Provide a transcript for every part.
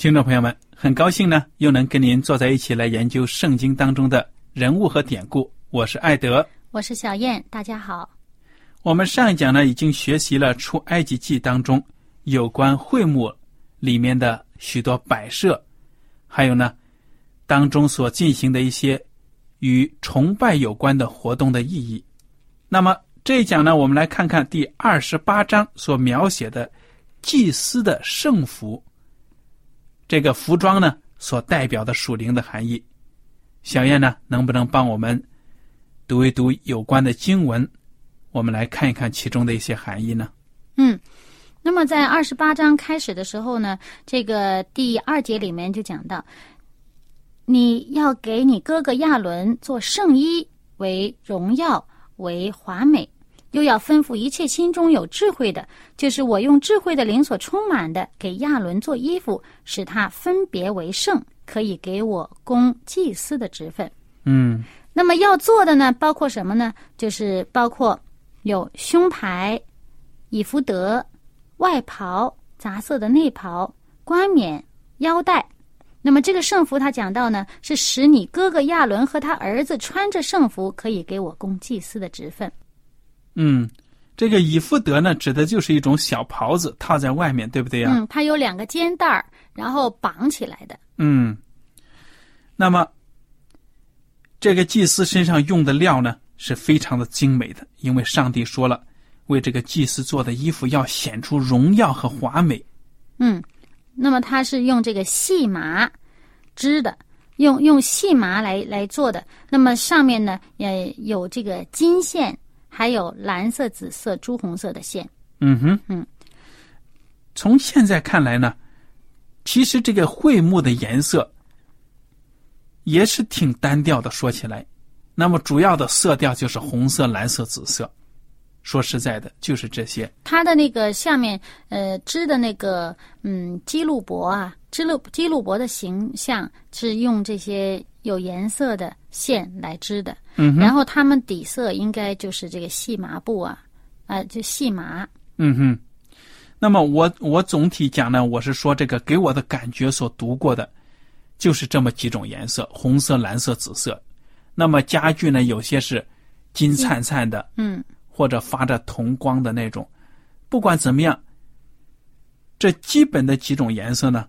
听众朋友们，很高兴呢，又能跟您坐在一起来研究圣经当中的人物和典故。我是艾德，我是小燕，大家好。我们上一讲呢，已经学习了出埃及记当中有关会幕里面的许多摆设，还有呢，当中所进行的一些与崇拜有关的活动的意义。那么这一讲呢，我们来看看第二十八章所描写的祭司的圣服。这个服装呢，所代表的属灵的含义，小燕呢，能不能帮我们读一读有关的经文？我们来看一看其中的一些含义呢？嗯，那么在二十八章开始的时候呢，这个第二节里面就讲到，你要给你哥哥亚伦做圣衣，为荣耀，为华美。又要吩咐一切心中有智慧的，就是我用智慧的灵所充满的，给亚伦做衣服，使他分别为圣，可以给我供祭司的职分。嗯，那么要做的呢，包括什么呢？就是包括有胸牌、以福德、外袍、杂色的内袍、冠冕、腰带。那么这个圣服，他讲到呢，是使你哥哥亚伦和他儿子穿着圣服，可以给我供祭司的职分。嗯，这个以弗德呢，指的就是一种小袍子，套在外面，对不对呀？嗯，它有两个肩带儿，然后绑起来的。嗯，那么这个祭司身上用的料呢，是非常的精美的，因为上帝说了，为这个祭司做的衣服要显出荣耀和华美。嗯，那么它是用这个细麻织的，用用细麻来来做的。那么上面呢，也有这个金线。还有蓝色、紫色、朱红色的线。嗯哼，嗯。从现在看来呢，其实这个桧木的颜色也是挺单调的。说起来，那么主要的色调就是红色、蓝色、紫色。说实在的，就是这些。它的那个下面，呃，织的那个，嗯，基路伯啊，基路基路伯的形象是用这些有颜色的线来织的。嗯。然后他们底色应该就是这个细麻布啊，啊，就细麻。嗯哼。那么我我总体讲呢，我是说这个给我的感觉所读过的，就是这么几种颜色：红色、蓝色、紫色。那么家具呢，有些是金灿灿的。嗯。或者发着铜光的那种，不管怎么样，这基本的几种颜色呢，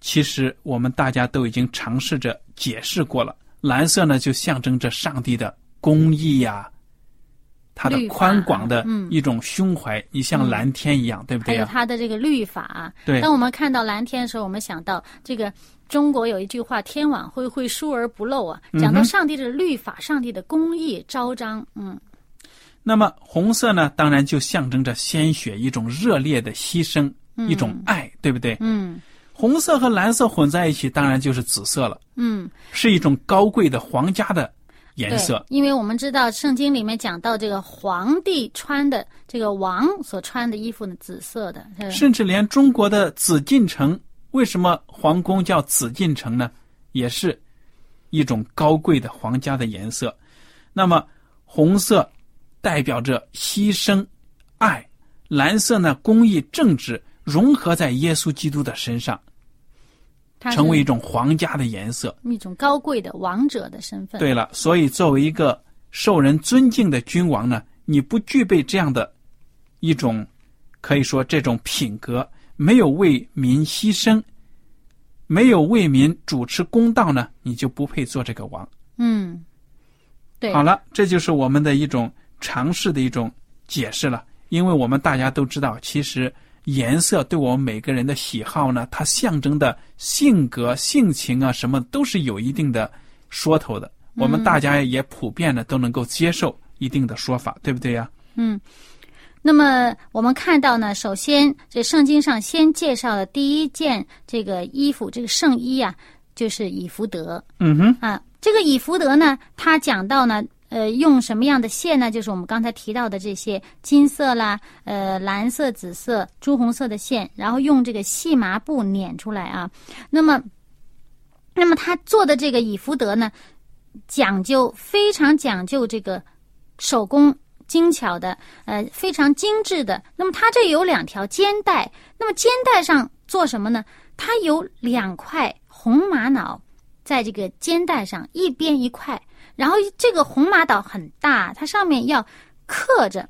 其实我们大家都已经尝试着解释过了。蓝色呢，就象征着上帝的公义呀，他的宽广的一种胸怀，你像蓝天一样，对不对？还有他的这个律法。对。当我们看到蓝天的时候，我们想到这个中国有一句话：“天网恢恢，疏而不漏啊。”讲到上帝的律法，上帝的公义昭彰，嗯。那么红色呢，当然就象征着鲜血，一种热烈的牺牲，一种爱，对不对？嗯。红色和蓝色混在一起，当然就是紫色了。嗯。是一种高贵的皇家的颜色。因为我们知道圣经里面讲到这个皇帝穿的这个王所穿的衣服呢，紫色的，甚至连中国的紫禁城，为什么皇宫叫紫禁城呢？也是一种高贵的皇家的颜色。那么红色代表着牺牲、爱；蓝色呢，公益、正直，融合在耶稣基督的身上，成为一种皇家的颜色。一种高贵的王者的身份。对了，所以作为一个受人尊敬的君王呢，你不具备这样的一种，可以说这种品格，没有为民牺牲，没有为民主持公道呢，你就不配做这个王。嗯，对，好了，这就是我们的一种尝试的一种解释了。因为我们大家都知道，其实颜色对我们每个人的喜好呢，它象征的性格、性情啊，什么都是有一定的说头的。我们大家也普遍的都能够接受一定的说法，对不对呀？嗯。那么我们看到呢，首先这圣经上先介绍的第一件这个衣服，这个圣衣啊，就是以福德嗯哼，啊。这个以福德呢，他讲到呢，呃，用什么样的线呢？就是我们刚才提到的这些金色啦、呃蓝色、紫色、朱红色的线，然后用这个细麻布捻出来啊。那么，那么他做的这个以福德呢，讲究非常讲究这个手工精巧的，呃，非常精致的。那么它这有两条肩带，那么肩带上做什么呢？它有两块红玛瑙在这个肩带上，一边一块。然后这个红玛岛很大，它上面要刻着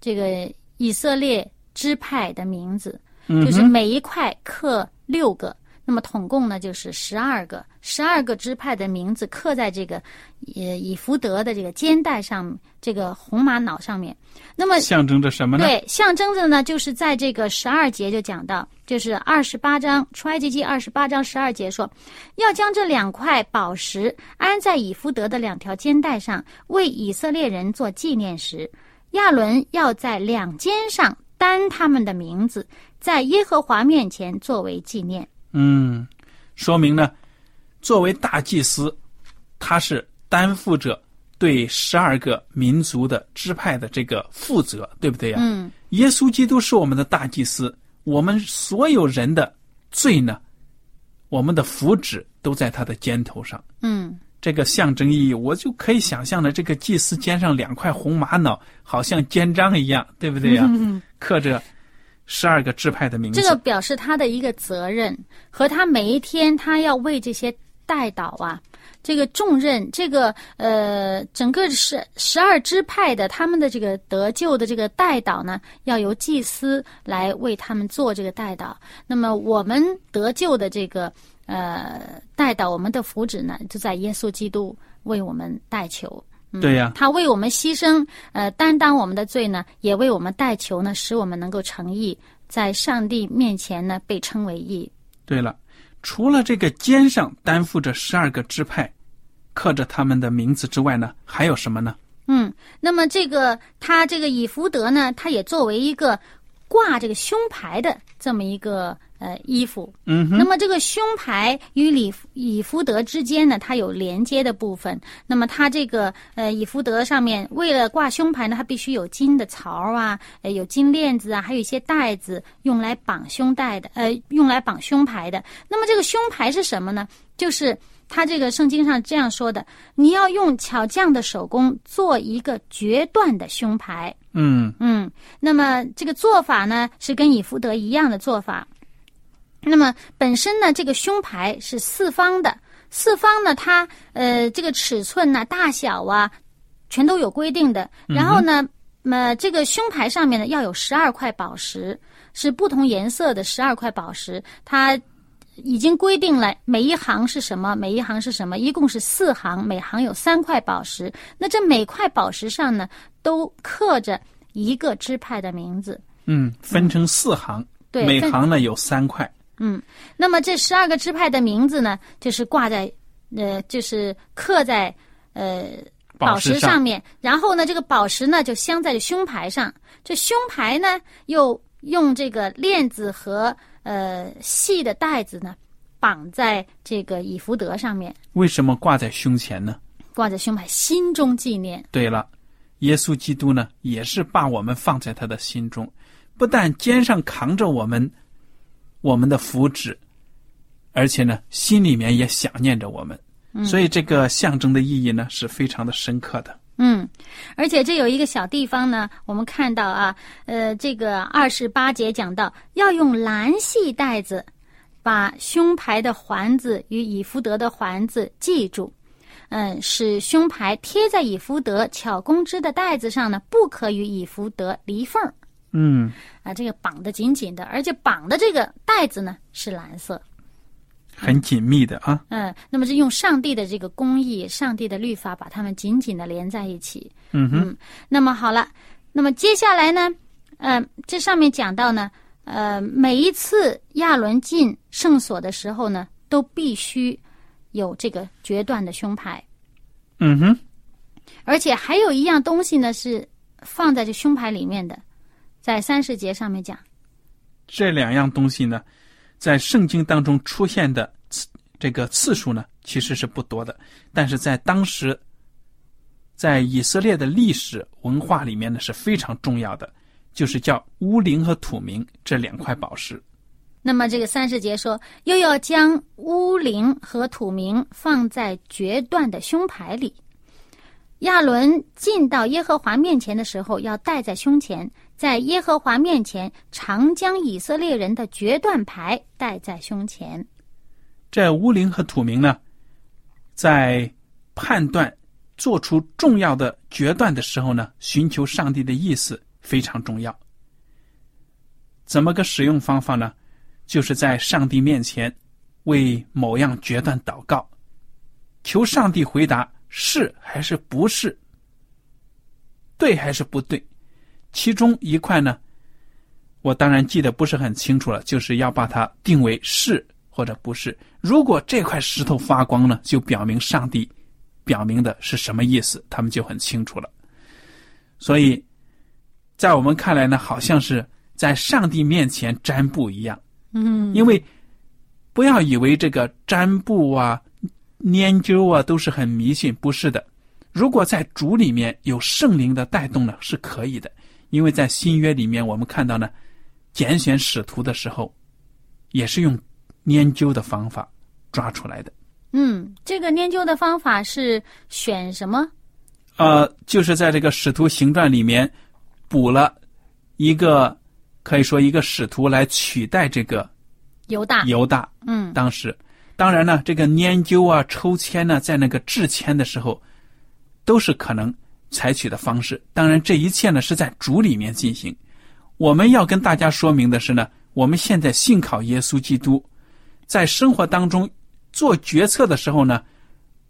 这个以色列支派的名字，就是每一块刻六个。那么统共呢就是十二个，十二个支派的名字刻在这个呃以福德的这个肩带上，这个红玛瑙上面。那么象征着什么呢？对，象征着呢，就是在这个十二节就讲到，就是二十八章出埃及记二十八章十二节说，要将这两块宝石安在以福德的两条肩带上，为以色列人做纪念石。亚伦要在两肩上担他们的名字，在耶和华面前作为纪念。嗯，说明呢，作为大祭司，他是担负着对十二个民族的支派的这个负责，对不对呀？嗯，耶稣基督是我们的大祭司，我们所有人的罪呢，我们的福祉都在他的肩头上。嗯，这个象征意义，我就可以想象的，这个祭司肩上两块红玛瑙，好像肩章一样，对不对呀？刻着十二个支派的名字。这个表示他的一个责任和他每一天他要为这些代祷啊，这个重任，这个呃，整个十十二支派的他们的这个得救的这个代祷呢，要由祭司来为他们做这个代祷。那么我们得救的这个呃代祷，我们的福祉呢，就在耶稣基督为我们代求。嗯对呀他为我们牺牲，呃，担当我们的罪呢，也为我们代求呢，使我们能够成义，在上帝面前呢被称为义。对了，除了这个肩上担负着十二个支派，刻着他们的名字之外呢，还有什么呢？嗯，那么这个他这个以福德呢，他也作为一个挂这个胸牌的这么一个呃衣服。那么这个胸牌与以以福德之间呢，它有连接的部分。那么它这个呃以福德上面，为了挂胸牌呢，它必须有金的槽啊，呃有金链子啊，还有一些带子用来绑胸带的，呃用来绑胸牌的。那么这个胸牌是什么呢？就是它这个圣经上这样说的：你要用巧匠的手工做一个决断的胸牌。嗯嗯，那么这个做法呢，是跟以福德一样的做法。那么本身呢，这个胸牌是四方的，四方呢，它呃这个尺寸呐、大小啊，全都有规定的。然后呢，呃，这个胸牌上面呢要有十二块宝石，是不同颜色的十二块宝石，它。已经规定了每一行是什么，每一行是什么，一共是四行，每行有三块宝石。那这每块宝石上呢，都刻着一个支派的名字。嗯，分成四行，对每行呢有三块。嗯，那么这十二个支派的名字呢，就是挂在呃，就是刻在呃宝石上上面，然后呢，这个宝石呢就镶在这胸牌上，这胸牌呢又用这个链子和呃细的带子呢绑在这个以福德上面。为什么挂在胸前呢？挂在胸牌，心中纪念。对了，耶稣基督呢，也是把我们放在他的心中，不但肩上扛着我们我们的福祉，而且呢，心里面也想念着我们。所以这个象征的意义呢，是非常的深刻的。嗯，而且这有一个小地方呢，我们看到啊，呃，这个二十八节讲到要用蓝系带子把胸牌的环子与以福德的环子系住，嗯，使胸牌贴在以福德巧工织的带子上呢，不可与以福德离缝儿。嗯，啊，这个绑得紧紧的，而且绑的这个带子呢是蓝色。很紧密的啊。嗯，那么是用上帝的这个公义、上帝的律法，把它们紧紧的连在一起。嗯哼，嗯，那么好了，那么接下来呢，呃，这上面讲到呢，呃，每一次亚伦进圣所的时候呢，都必须有这个决断的胸牌，嗯哼，而且还有一样东西呢是放在这胸牌里面的，在三十节上面讲，这两样东西呢，在圣经当中出现的次这个次数呢，其实是不多的，但是在当时，在以色列的历史文化里面呢是非常重要的，就是叫乌灵和土明这两块宝石。那么这个三十节说，又要将乌灵和土明放在决断的胸牌里。亚伦进到耶和华面前的时候，要戴在胸前，在耶和华面前常将以色列人的决断牌戴在胸前。这乌灵和土明呢，在判断做出重要的决断的时候呢，寻求上帝的意思非常重要。怎么个使用方法呢？就是在上帝面前为某样决断祷告，求上帝回答是还是不是，对还是不对。其中一块呢，我当然记得不是很清楚了，就是要把它定为是或者不是。如果这块石头发光呢，就表明上帝表明的是什么意思，他们就很清楚了。所以，在我们看来呢，好像是在上帝面前占卜一样。嗯因为不要以为这个占卜啊、研究啊都是很迷信，不是的。如果在主里面有圣灵的带动呢，是可以的。因为在新约里面，我们看到呢，拣选使徒的时候，也是用研究的方法抓出来的。嗯，这个研究的方法是选什么？呃，就是在这个使徒行传里面补了一个，可以说一个使徒来取代这个犹大。犹大。嗯当时，当然呢，这个研究啊、抽签呢，在那个制签的时候，都是可能采取的方式。当然，这一切呢是在主里面进行。我们要跟大家说明的是呢，我们现在信靠耶稣基督，在生活当中做决策的时候呢，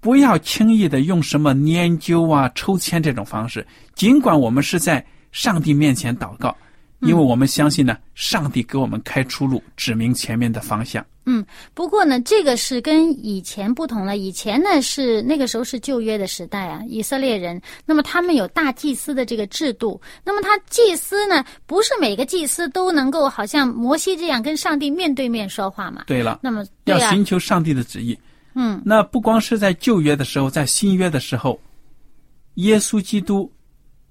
不要轻易的用什么研究啊、抽签这种方式。尽管我们是在上帝面前祷告，因为我们相信呢，上帝给我们开出路，指明前面的方向。嗯，不过呢，这个是跟以前不同了。以前呢是那个时候是旧约的时代啊，以色列人，那么他们有大祭司的这个制度。那么他祭司呢，不是每个祭司都能够好像摩西这样跟上帝面对面说话嘛？对了，那么对要啊，寻求上帝的旨意。嗯那不光是在旧约的时候，在新约的时候，耶稣基督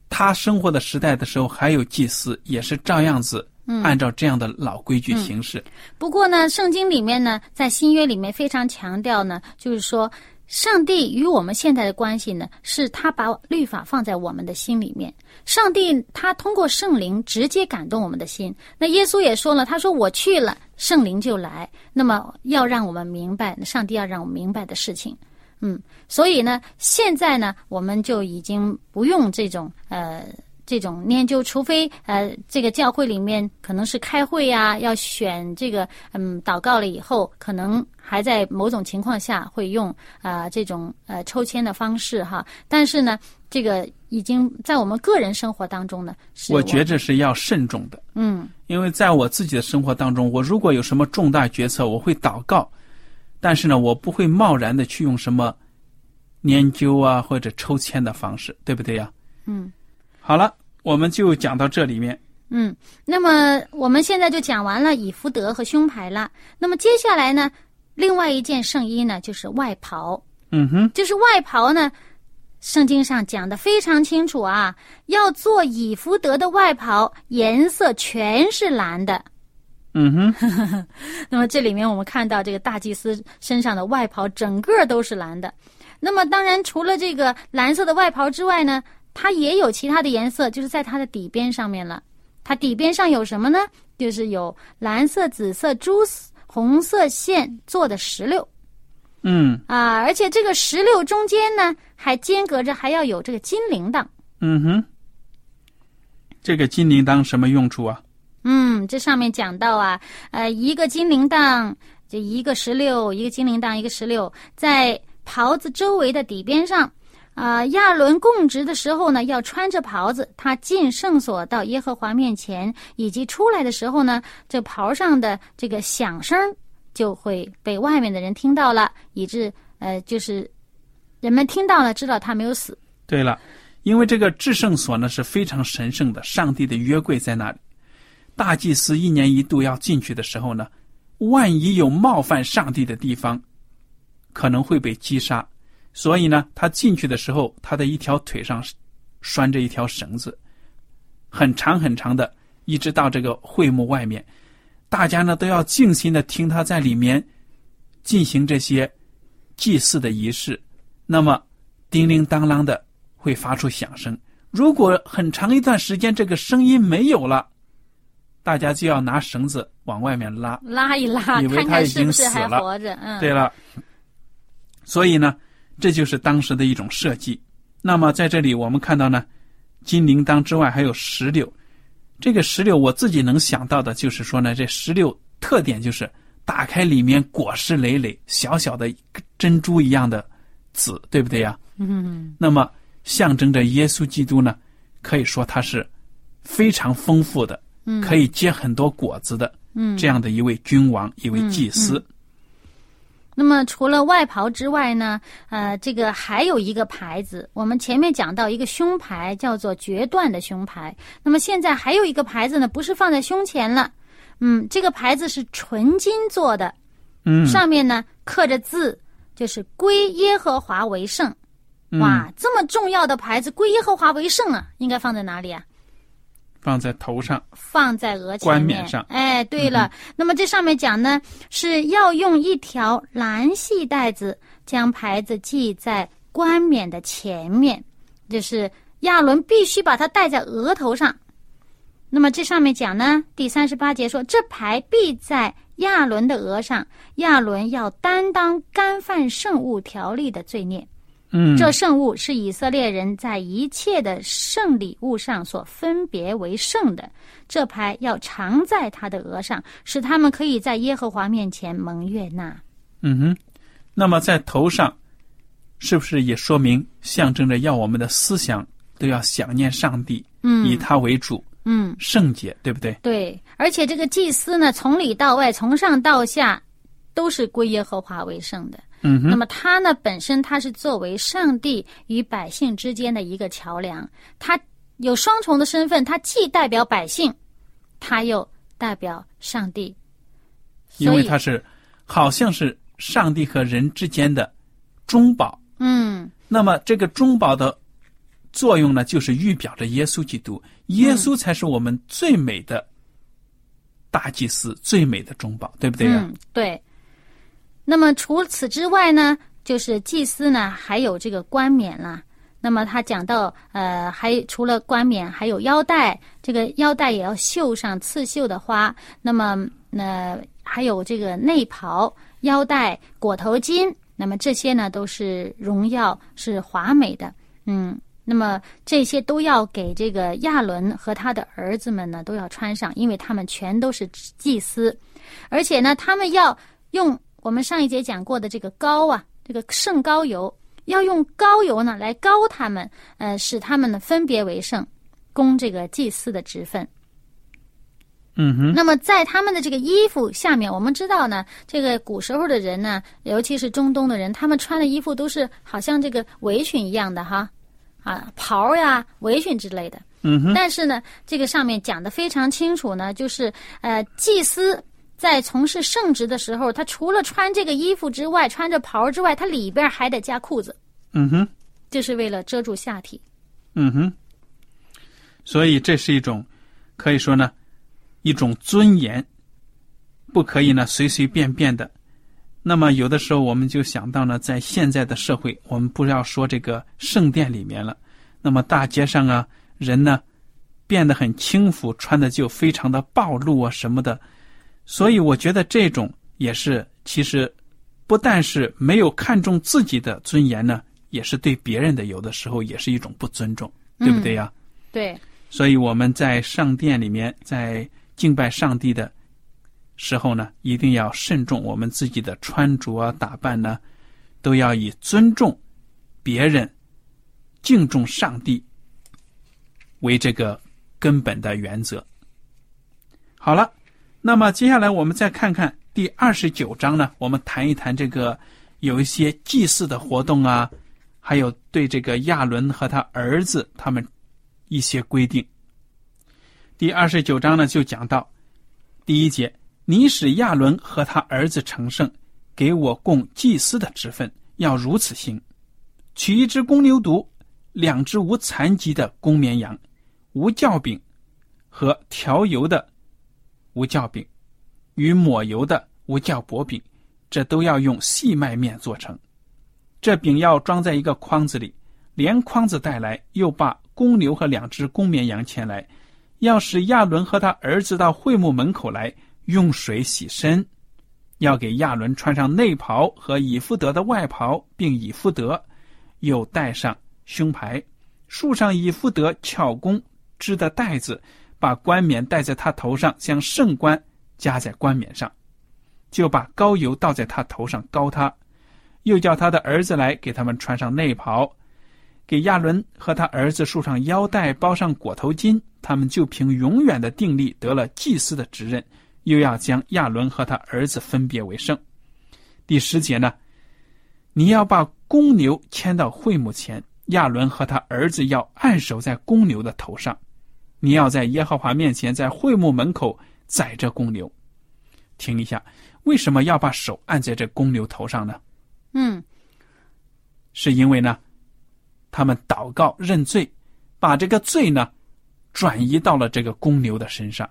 他生活的时代的时候，还有祭司也是照样子，嗯按照这样的老规矩行事。不过呢，圣经里面呢，在新约里面非常强调呢，就是说，上帝与我们现在的关系呢，是他把律法放在我们的心里面。上帝他通过圣灵直接感动我们的心。那耶稣也说了，他说我去了，圣灵就来。那么要让我们明白，上帝要让我们明白的事情。嗯，所以呢，现在呢，我们就已经不用这种呃这种研究，除非呃这个教会里面可能是开会呀、要选这个嗯祷告了以后，可能还在某种情况下会用啊、呃这种呃抽签的方式哈。但是呢，这个已经在我们个人生活当中呢，是我觉着是要慎重的，嗯因为在我自己的生活当中，我如果有什么重大决策，我会祷告，但是呢，我不会贸然的去用什么研究啊或者抽签的方式，对不对呀？嗯。好了，我们就讲到这里面。嗯，那么我们现在就讲完了以福德和胸牌了。那么接下来呢，另外一件圣衣呢，就是外袍。嗯哼，就是外袍呢，圣经上讲的非常清楚啊，要做以福德的外袍，颜色全是蓝的。嗯哼，那么这里面我们看到这个大祭司身上的外袍整个都是蓝的。那么当然除了这个蓝色的外袍之外呢，它也有其他的颜色，就是在它的底边上面了。它底边上有什么呢？就是有蓝色、紫色、朱红色线做的石榴。嗯啊，而且这个石榴中间呢，还间隔着还要有这个金铃铛。嗯哼，这个金铃铛什么用处啊？嗯，这上面讲到啊，呃，一个金铃铛，这一个石榴，一个金铃铛，一个石榴，在袍子周围的底边上。啊，亚伦供职的时候呢，要穿着袍子，他进圣所到耶和华面前，以及出来的时候呢，这袍上的这个响声就会被外面的人听到了，以致呃，就是人们听到了，知道他没有死。对了，因为这个至圣所呢是非常神圣的，上帝的约柜在那里。大祭司一年一度要进去的时候呢，万一有冒犯上帝的地方，可能会被击杀。所以呢，他进去的时候，他的一条腿上拴着一条绳子，很长很长的，一直到这个会幕外面。大家呢都要静心的听他在里面进行这些祭祀的仪式。那么，叮铃当啷的会发出响声。如果很长一段时间这个声音没有了，大家就要拿绳子往外面拉，拉一拉，以为看看他已经是不是还死了活着。嗯，对了，所以呢，这就是当时的一种设计。那么在这里我们看到呢，金铃铛之外还有石榴。这个石榴我自己能想到的就是说呢，这石榴特点就是打开里面果实累累，小小的珍珠一样的籽，对不对呀？嗯，那么象征着耶稣基督呢，可以说他是非常丰富的，嗯可以结很多果子的，嗯这样的一位君王，一位祭司。那么除了外袍之外呢，呃，这个还有一个牌子，我们前面讲到一个胸牌叫做决断的胸牌。那么现在还有一个牌子呢，不是放在胸前了，嗯，这个牌子是纯金做的，嗯，上面呢刻着字，就是归耶和华为圣。嗯哇，这么重要的牌子，归耶和华为圣啊，应该放在哪里啊？放在头上，放在额前面。冠冕上。哎，对了，那么这上面讲呢，是要用一条蓝细带子将牌子系在冠冕的前面，就是亚伦必须把它戴在额头上。那么这上面讲呢，第三十八节说，这牌必在亚伦的额上，亚伦要担当干犯圣物条例的罪孽。嗯，这圣物是以色列人在一切的圣礼物上所分别为圣的，这牌要常在他的额上，使他们可以在耶和华面前蒙悦纳。嗯哼，那么在头上，是不是也说明象征着要我们的思想都要想念上帝，嗯以他为主，嗯，圣洁，对不对？对，而且这个祭司呢，从里到外，从上到下，都是归耶和华为圣的。嗯哼，那么他呢，本身他是作为上帝与百姓之间的一个桥梁，他有双重的身份，他既代表百姓，他又代表上帝。因，为他是好像是上帝和人之间的中保。嗯那么这个中保的作用呢，就是预表着耶稣基督，耶稣才是我们最美的大祭司，最美的中保，对不对呀、嗯，对。那么除此之外呢，就是祭司呢，还有这个冠冕啦。那么他讲到，呃，还除了冠冕，还有腰带，这个腰带也要绣上刺绣的花。那么，呃，还有这个内袍、腰带、裹头巾，那么这些呢，都是荣耀，是华美的。嗯，那么这些都要给这个亚伦和他的儿子们呢，都要穿上，因为他们全都是祭司，而且呢，他们要用我们上一节讲过的这个膏啊，这个圣膏油，要用膏油呢来膏他们，呃，使他们呢分别为圣，供这个祭司的职分。嗯哼，那么在他们的这个衣服下面，我们知道呢，这个古时候的人呢，尤其是中东的人，他们穿的衣服都是好像这个围裙一样的哈，啊，袍呀、围裙之类的。嗯哼，但是呢，这个上面讲的非常清楚呢，就是呃，祭司在从事圣职的时候，他除了穿这个衣服之外，穿着袍之外，他里边还得加裤子。嗯哼，就是为了遮住下体。嗯哼，所以这是一种可以说呢，一种尊严，不可以呢随随便便的。那么有的时候我们就想到呢，在现在的社会，我们不要说这个圣殿里面了，那么大街上啊，人呢变得很轻浮，穿的就非常的暴露啊什么的。所以我觉得这种也是，其实不但是没有看重自己的尊严呢，也是对别人的有的时候也是一种不尊重，对不对呀？对，所以我们在上殿里面，在敬拜上帝的时候呢，一定要慎重我们自己的穿着啊、打扮呢，都要以尊重别人、敬重上帝为这个根本的原则。好了，那么接下来我们再看看第二十九章呢，我们谈一谈这个有一些祭祀的活动啊，还有对这个亚伦和他儿子他们一些规定。第二十九章呢，就讲到第一节：你使亚伦和他儿子成圣，给我供祭司的职分，要如此行：取一只公牛犊，两只无残疾的公绵羊，无酵饼和调油的无酵饼，与抹油的无酵薄饼，这都要用细麦面做成。这饼要装在一个筐子里，连筐子带来，又把公牛和两只公绵羊牵来。要使亚伦和他儿子到会幕门口来用水洗身，要给亚伦穿上内袍和以弗德的外袍，并以夫德，又戴上胸牌，束上以弗德巧工织的带子，把冠冕戴在他头上，将圣冠加在冠冕上，就把膏油倒在他头上膏他，又叫他的儿子来给他们穿上内袍。给亚伦和他儿子束上腰带，包上裹头巾，他们就凭永远的定力得了祭司的职任，又要将亚伦和他儿子分别为圣。第十节呢，你要把公牛牵到会幕前，亚伦和他儿子要按守在公牛的头上，你要在耶和华面前，在会幕门口宰这公牛。听一下，为什么要把手按在这公牛头上呢？嗯，是因为呢。他们祷告认罪，把这个罪呢转移到了这个公牛的身上。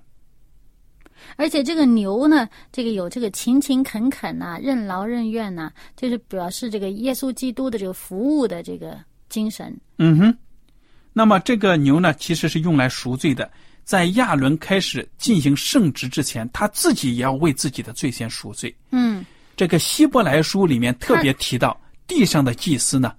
而且这个牛呢，这个有这个勤勤恳恳呐、任劳任怨呐，就是表示这个耶稣基督的这个服务的这个精神。嗯哼。那么这个牛呢，其实是用来赎罪的。在亚伦开始进行圣职之前，他自己也要为自己的罪先赎罪。嗯，这个希伯来书里面特别提到，地上的祭司呢，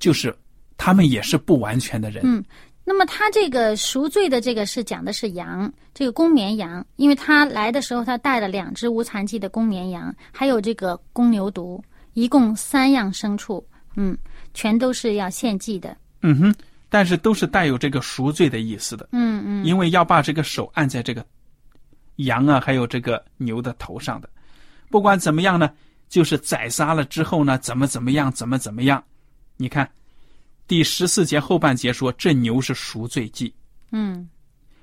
就是他们也是不完全的人。嗯，那么他这个赎罪的这个是讲的是羊，这个公绵羊，因为他来的时候他带了两只无残疾的公绵羊，还有这个公牛犊，一共三样牲畜，嗯，全都是要献祭的。嗯哼，但是都是带有这个赎罪的意思的。嗯嗯，因为要把这个手按在这个羊啊，还有这个牛的头上的。不管怎么样呢，就是宰杀了之后呢，怎么怎么样，怎么怎么样。你看，第十四节后半节说这牛是赎罪祭，嗯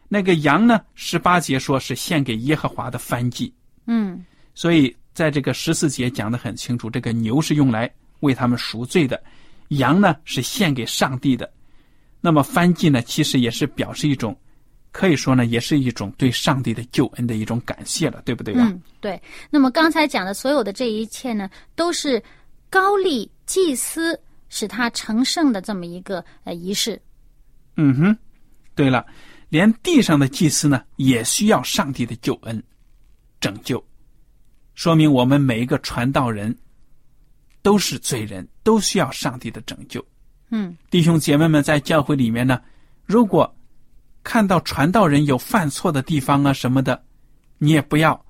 那个羊呢，十八节说是献给耶和华的燔祭。嗯所以在这个十四节讲的很清楚，这个牛是用来为他们赎罪的，羊呢是献给上帝的。那么翻祭呢，其实也是表示一种，可以说呢，也是一种对上帝的救恩的一种感谢了，对不对呀、嗯，对。那么刚才讲的所有的这一切呢，都是高丽祭司使他成圣的这么一个呃仪式。嗯哼，对了，连地上的祭司呢，也需要上帝的救恩拯救，说明我们每一个传道人都是罪人，都需要上帝的拯救。嗯弟兄姐妹们，在教会里面呢，如果看到传道人有犯错的地方啊什么的，你也不要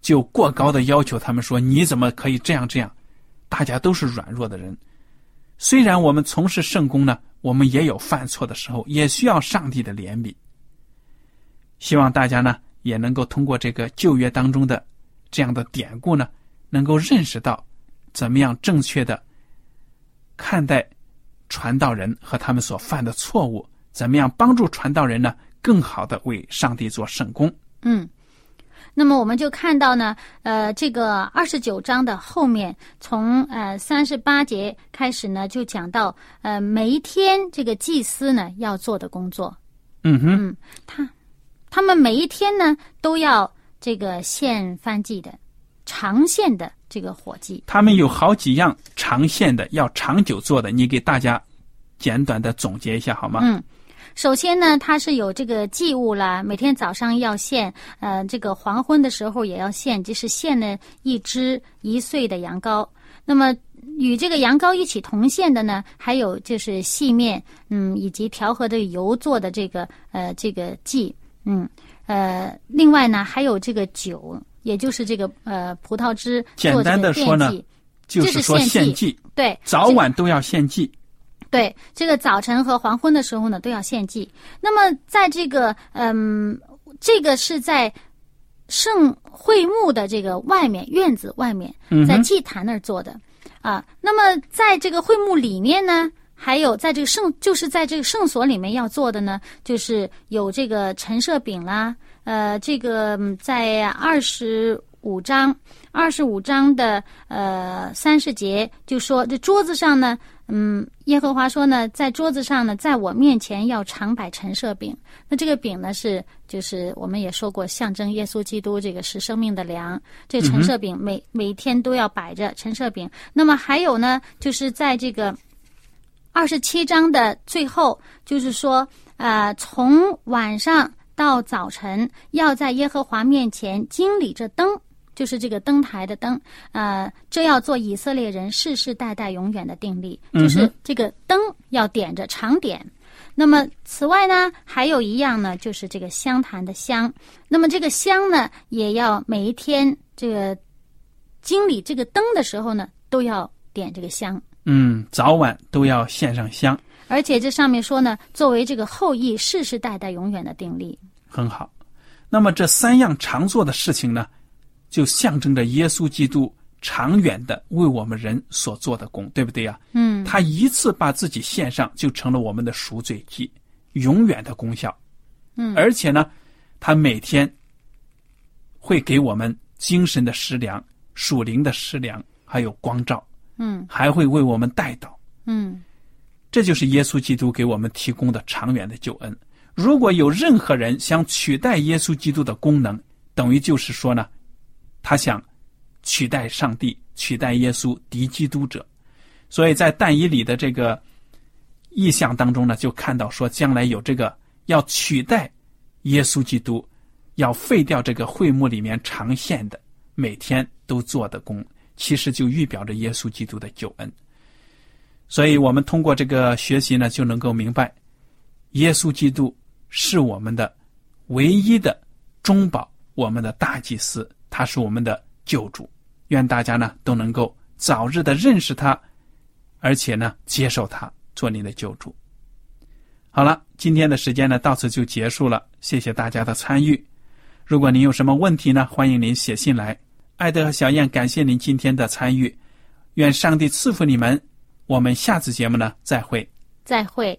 就过高的要求他们说你怎么可以这样这样。大家都是软弱的人，虽然我们从事圣功呢，我们也有犯错的时候，也需要上帝的怜悯。希望大家呢也能够通过这个旧约当中的这样的典故呢，能够认识到怎么样正确的看待传道人和他们所犯的错误，怎么样帮助传道人呢更好的为上帝做圣功。嗯。那么我们就看到呢，呃，这个二十九章的后面，从呃三十八节开始呢，就讲到呃每一天这个祭司呢要做的工作。嗯哼，嗯，他他们每一天呢都要这个献燔祭的长线的这个火祭。他们有好几样长线的要长久做的，你给大家简短的总结一下好吗？嗯，首先呢，它是有这个祭物啦，每天早上要献，呃，这个黄昏的时候也要献，就是献了一只一岁的羊羔。那么与这个羊羔一起同献的呢，还有就是细面，嗯，以及调和的油做的这个呃这个祭，嗯，呃，另外呢还有这个酒，也就是这个呃葡萄汁简单的说呢就是说献祭，对，早晚都要献祭。对，这个早晨和黄昏的时候呢，都要献祭。那么，在这个嗯，这个是在圣会幕的这个外面院子外面，在祭坛那儿做的啊。那么，在这个会幕里面呢，还有在这个圣，就是在这个圣所里面要做的呢，就是有这个陈设饼啦，呃，这个在二十五章，二十五章的呃三十节就说，这桌子上呢，嗯，耶和华说呢，在桌子上呢，在我面前要常摆陈设饼。那这个饼呢，是就是我们也说过，象征耶稣基督，这个是生命的粮。这陈设饼每、每天都要摆着陈设饼。那么还有呢，就是在这个二十七章的最后，就是说，呃，从晚上到早晨，要在耶和华面前经理着灯，就是这个灯台的灯，呃，这要做以色列人世世代代永远的定力，就是这个灯要点着长点。那么此外呢，还有一样呢，就是这个香坛的香。那么这个香呢，也要每一天这个经理这个灯的时候呢，都要点这个香。嗯，早晚都要献上香，而且这上面说呢，作为这个后裔世世代代永远的定力。很好。那么这三样常做的事情呢，就象征着耶稣基督长远的为我们人所做的功，对不对呀、嗯他一次把自己献上，就成了我们的赎罪祭，永远的功效。嗯而且呢，他每天会给我们精神的食粮、属灵的食粮，还有光照，嗯还会为我们带到。嗯这就是耶稣基督给我们提供的长远的救恩。如果有任何人想取代耶稣基督的功能，等于就是说呢，他想取代上帝、取代耶稣、敌基督者。所以在但以理的这个意象当中呢，就看到说，将来有这个要取代耶稣基督，要废掉这个会幕里面常献的每天都做的工，其实就预表着耶稣基督的救恩。所以我们通过这个学习呢，就能够明白，耶稣基督是我们的唯一的中保，我们的大祭司，他是我们的救主。愿大家呢都能够早日的认识他，而且呢接受他做你的救主。好了，今天的时间呢到此就结束了，谢谢大家的参与。如果您有什么问题呢，欢迎您写信来。艾德和小燕感谢您今天的参与，愿上帝赐福你们。我们下次节目呢再会。再会。